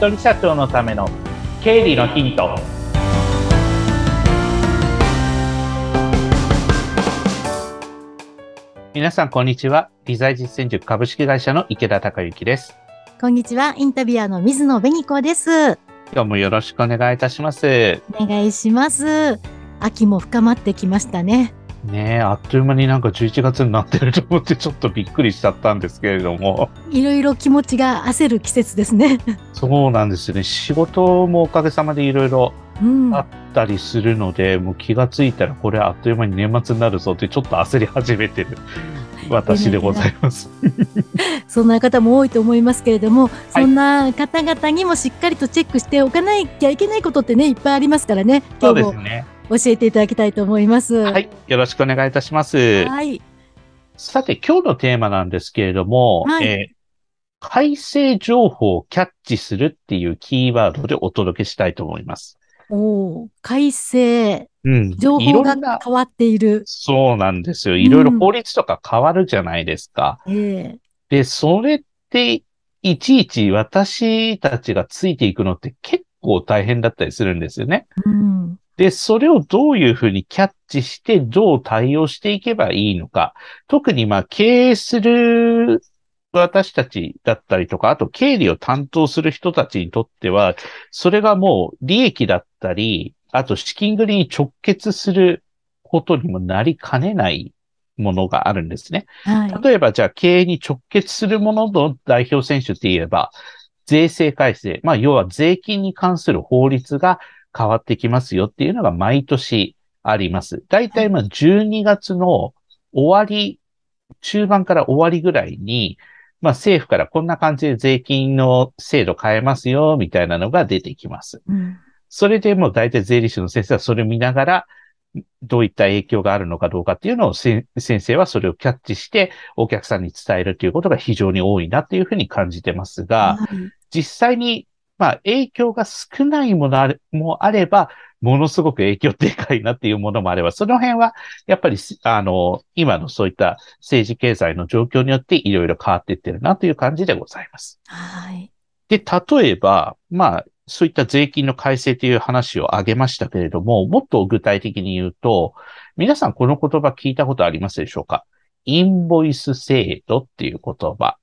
人社長のための経理のヒント。皆さんこんにちは。理財実践塾株式会社の池田孝之です。こんにちは。インタビュアーの水野紅子です。今日もよろしくお願いいたします。お願いします。秋も深まってきましたねねえ、あっという間になんか11月になってると思ってちょっとびっくりしちゃったんですけれども。いろいろ気持ちが焦る季節ですね。そうなんですよね。仕事もおかげさまでいろいろあったりするので、うん、もう気がついたらこれあっという間に年末になるぞってちょっと焦り始めてる。私でございます。そんな方も多いと思いますけれども、はい、そんな方々にもしっかりとチェックしておかなきゃいけないことってね、いっぱいありますからね。そうですね。教えていただきたいと思います。はい。よろしくお願いいたします。はい。さて、今日のテーマなんですけれども、はい、えー、改正情報をキャッチするっていうキーワードでお届けしたいと思います。お改正。うん。情報が変わっている。そうなんですよ。いろいろ法律とか変わるじゃないですか。うん、えー、で、それって、いちいち私たちがついていくのって結構大変だったりするんですよね。うん、で、それをどういうふうにキャッチして、どう対応していけばいいのか。特に、まあ、経営する私たちだったりとか、あと経理を担当する人たちにとっては、それがもう利益だったり、あと資金繰りに直結することにもなりかねないものがあるんですね。はい、例えば、じゃあ経営に直結するものの代表選手って言えば、税制改正。まあ、要は税金に関する法律が変わってきますよっていうのが毎年あります。だいたいまあ12月の終わり、中盤から終わりぐらいに、まあ政府からこんな感じで税金の制度変えますよ、みたいなのが出てきます。うん、それでもう大体税理士の先生はそれを見ながら、どういった影響があるのかどうかっていうのを先生はそれをキャッチしてお客さんに伝えるということが非常に多いなっていうふうに感じてますが、実際にまあ、影響が少ないものもあれば、ものすごく影響でかいなっていうものもあれば、その辺は、やっぱり、あの、今のそういった政治経済の状況によっていろいろ変わっていってるなという感じでございます。はい。で、例えば、まあ、そういった税金の改正という話を挙げましたけれども、もっと具体的に言うと、皆さんこの言葉聞いたことありますでしょうか？インボイス制度っていう言葉。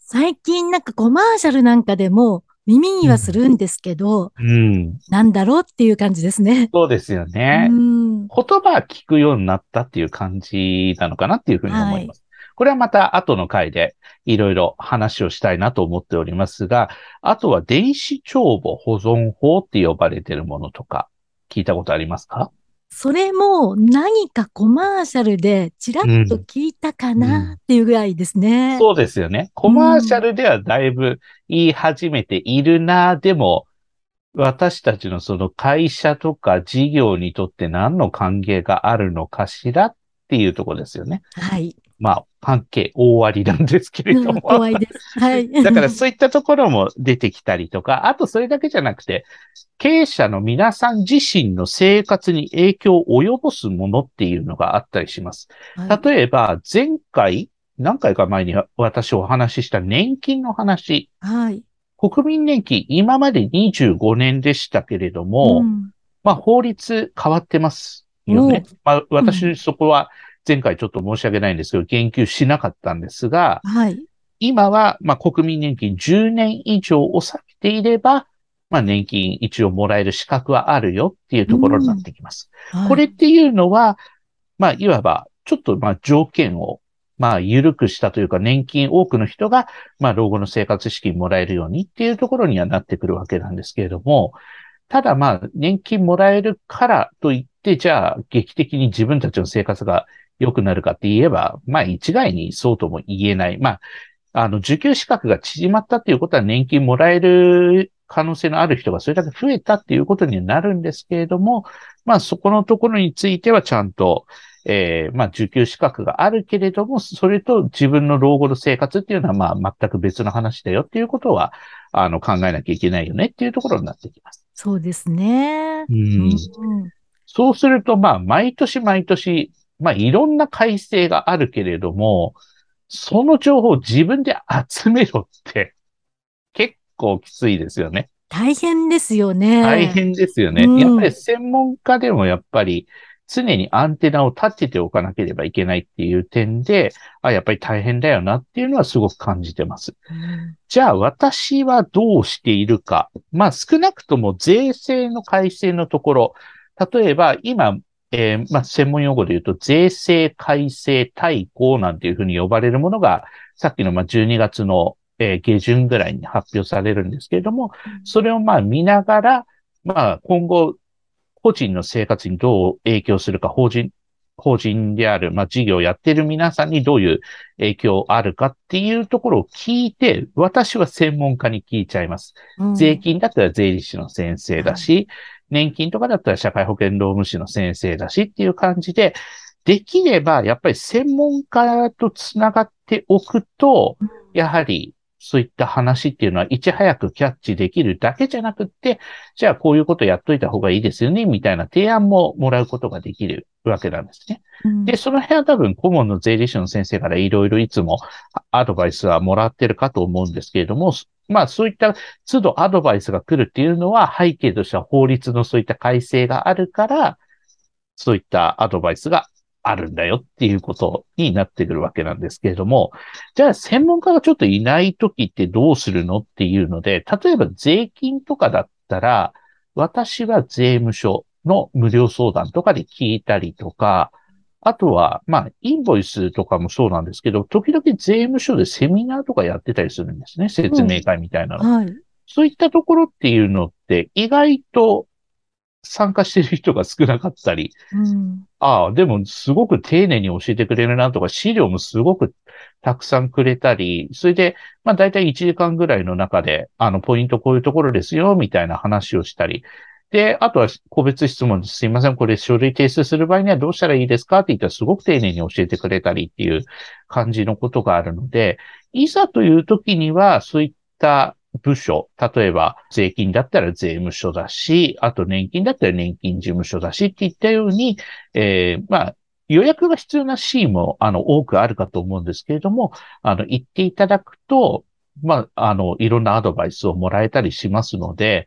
最近なんかコマーシャルなんかでも耳にはするんですけど、うん、なんだろうっていう感じですね。そうですよね。うん、言葉は聞くようになったっていう感じなのかなっていうふうに思います。はい、これはまた後の回でいろいろ話をしたいなと思っておりますが、あとは電子帳簿保存法って呼ばれているものとか聞いたことありますか？それも何かコマーシャルでちらっと聞いたかなっていうぐらいですね。うん、そうですよね。コマーシャルではだいぶ言い始めているな、うん、でも、私たちのその会社とか事業にとって何の関係があるのかしらっていうところですよね。はい。まあ、関係大ありなんですけれども。怖いです。はい。だからそういったところも出てきたりとか、あとそれだけじゃなくて、経営者の皆さん自身の生活に影響を及ぼすものっていうのがあったりします。はい、例えば、前回、何回か前に私お話しした年金の話。はい。国民年金、今まで25年でしたけれども、うん、まあ法律変わってますよね。まあ私そこは、うん前回ちょっと申し訳ないんですけど、言及しなかったんですが、はい。今は、まあ、国民年金10年以上納めていれば、まあ、年金一応もらえる資格はあるよっていうところになってきます。はい、これっていうのは、まあ、いわば、ちょっと、まあ、条件を、まあ、緩くしたというか、年金多くの人が、まあ、老後の生活資金もらえるようにっていうところにはなってくるわけなんですけれども、ただまあ、年金もらえるからといって、じゃあ、劇的に自分たちの生活が良くなるかって言えば、まあ一概にそうとも言えない。まあ、あの、受給資格が縮まったっていうことは年金もらえる可能性のある人がそれだけ増えたっていうことになるんですけれども、まあそこのところについてはちゃんと、えー、まあ受給資格があるけれども、それと自分の老後の生活っていうのはまあ全く別の話だよっていうことは、あの考えなきゃいけないよねっていうところになってきます。そうですね。うん。うん、そうするとまあ毎年毎年まあ、いろんな改正があるけれども、その情報を自分で集めろって、結構きついですよね。大変ですよね。大変ですよね。うん、やっぱり専門家でもやっぱり常にアンテナを立てておかなければいけないっていう点で、あ、やっぱり大変だよなっていうのはすごく感じてます。うん、じゃあ私はどうしているか。まあ少なくとも税制の改正のところ、例えば今、えー、まあ、専門用語で言うと、税制改正大綱なんていうふうに呼ばれるものが、さっきのまあ12月の、えー、下旬ぐらいに発表されるんですけれども、それをまあ見ながら、まあ今後、個人の生活にどう影響するか、法人、法人である、まあ、事業をやっている皆さんにどういう影響あるかっていうところを聞いて、私は専門家に聞いちゃいます。うん、税金だったら税理士の先生だし、年金とかだったら社会保険労務士の先生だしっていう感じで、できればやっぱり専門家とつながっておくと、やはりそういった話っていうのはいち早くキャッチできるだけじゃなくって、じゃあこういうことやっといた方がいいですよね、みたいな提案ももらうことができるわけなんですね。うん、で、その辺は多分顧問の税理士の先生からいろいろいつもアドバイスはもらってるかと思うんですけれども、まあそういった都度アドバイスが来るっていうのは背景としては法律のそういった改正があるから、そういったアドバイスがあるんだよっていうことになってくるわけなんですけれども、じゃあ専門家がちょっといない時ってどうするのっていうので、例えば税金とかだったら、私は税務署の無料相談とかで聞いたりとか、あとは、まあ、インボイスとかもそうなんですけど、時々税務署でセミナーとかやってたりするんですね。説明会みたいなの。うんはい、そういったところっていうのって意外と参加してる人が少なかったり、うん、ああ、でもすごく丁寧に教えてくれるなとか、資料もすごくたくさんくれたり、それで、まあ大体1時間ぐらいの中で、あの、ポイントこういうところですよ、みたいな話をしたり、で、あとは個別質問です。すいません、これ書類提出する場合にはどうしたらいいですかって言ったらすごく丁寧に教えてくれたりっていう感じのことがあるので、いざという時にはそういった部署、例えば税金だったら税務署だし、あと年金だったら年金事務所だしっていったように、えー、まあ、予約が必要なシーンも、あの、多くあるかと思うんですけれども、あの、言っていただくと、まあ、あの、いろんなアドバイスをもらえたりしますので、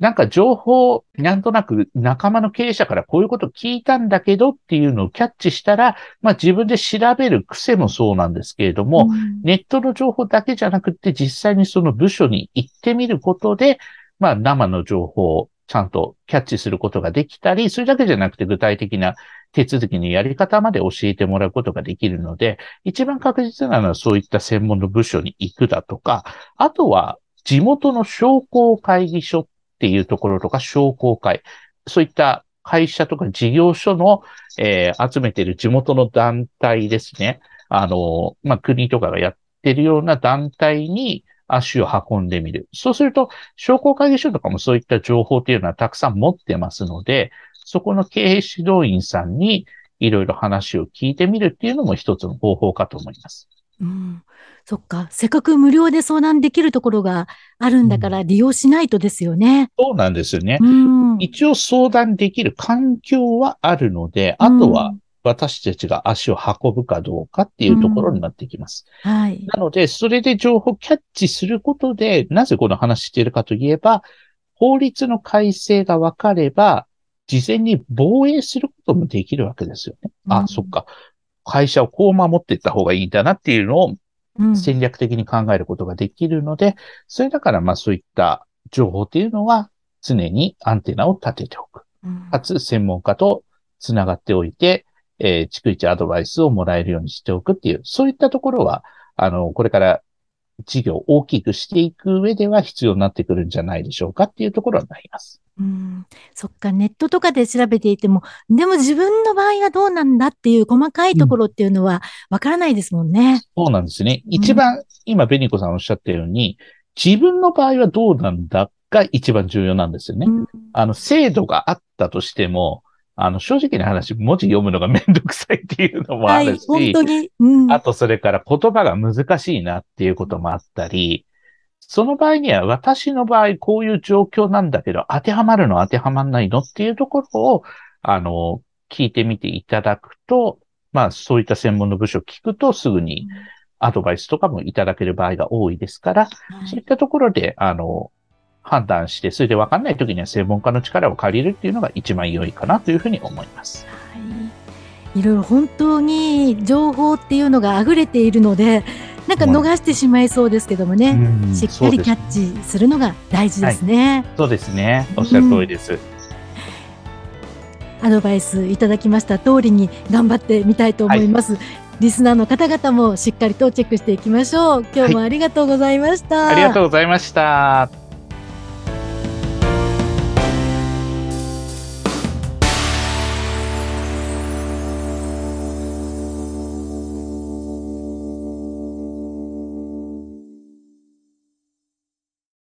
なんか情報、なんとなく仲間の経営者からこういうこと聞いたんだけどっていうのをキャッチしたら、まあ自分で調べる癖もそうなんですけれども、うん、ネットの情報だけじゃなくて実際にその部署に行ってみることで、まあ生の情報をちゃんとキャッチすることができたり、それだけじゃなくて具体的な手続きのやり方まで教えてもらうことができるので、一番確実なのはそういった専門の部署に行くだとか、あとは地元の商工会議所っっていうところとか商工会、そういった会社とか事業所の、えー、集めている地元の団体ですね。あの、まあ、国とかがやってるような団体に足を運んでみる。そうすると、商工会議所とかもそういった情報っていうのはたくさん持ってますので、そこの経営指導員さんにいろいろ話を聞いてみるっていうのも一つの方法かと思います。うん、そっか。せっかく無料で相談できるところがあるんだから利用しないとですよね。うん、そうなんですよね、うん。一応相談できる環境はあるので、あとは私たちが足を運ぶかどうかっていうところになってきます。うん、はい。なので、それで情報をキャッチすることで、なぜこの話しているかといえば、法律の改正が分かれば、事前に防衛することもできるわけですよね。あ、そっか。会社をこう守っていった方がいいんだなっていうのを戦略的に考えることができるので、うん、それだからまあそういった情報っていうのは常にアンテナを立てておく。うん、かつ専門家とつながっておいて、えー、逐一アドバイスをもらえるようにしておくっていう、そういったところは、あの、これから事業を大きくしていく上では必要になってくるんじゃないでしょうかっていうところになります。うん、そっか、ネットとかで調べていても、でも自分の場合はどうなんだっていう細かいところっていうのはわからないですもんね。うん、そうなんですね。一番、うん、今、ベニコさんおっしゃったように、自分の場合はどうなんだが一番重要なんですよね。うん、あの、制度があったとしても、あの、正直な話、文字読むのがめんどくさいっていうのもあるし、はい、本当に、うん、あとそれから言葉が難しいなっていうこともあったり、その場合には私の場合こういう状況なんだけど、当てはまるの当てはまんないのっていうところを、あの、聞いてみていただくと、まあそういった専門の部署を聞くとすぐに、アドバイスとかもいただける場合が多いですから、はい、そういったところで、あの、判断して、それで分かんない時には専門家の力を借りるっていうのが一番良いかなというふうに思います。はい。いろいろ本当に情報っていうのが溢れているので、なんか逃してしまいそうですけどもね、うん、しっかりキャッチするのが大事ですね。はい、そうですね。おっしゃる通りです。うんアドバイスいただきました通りに頑張ってみたいと思います。はい、リスナーの方々もしっかりとチェックしていきましょう。今日もありがとうございました。はい、ありがとうございました。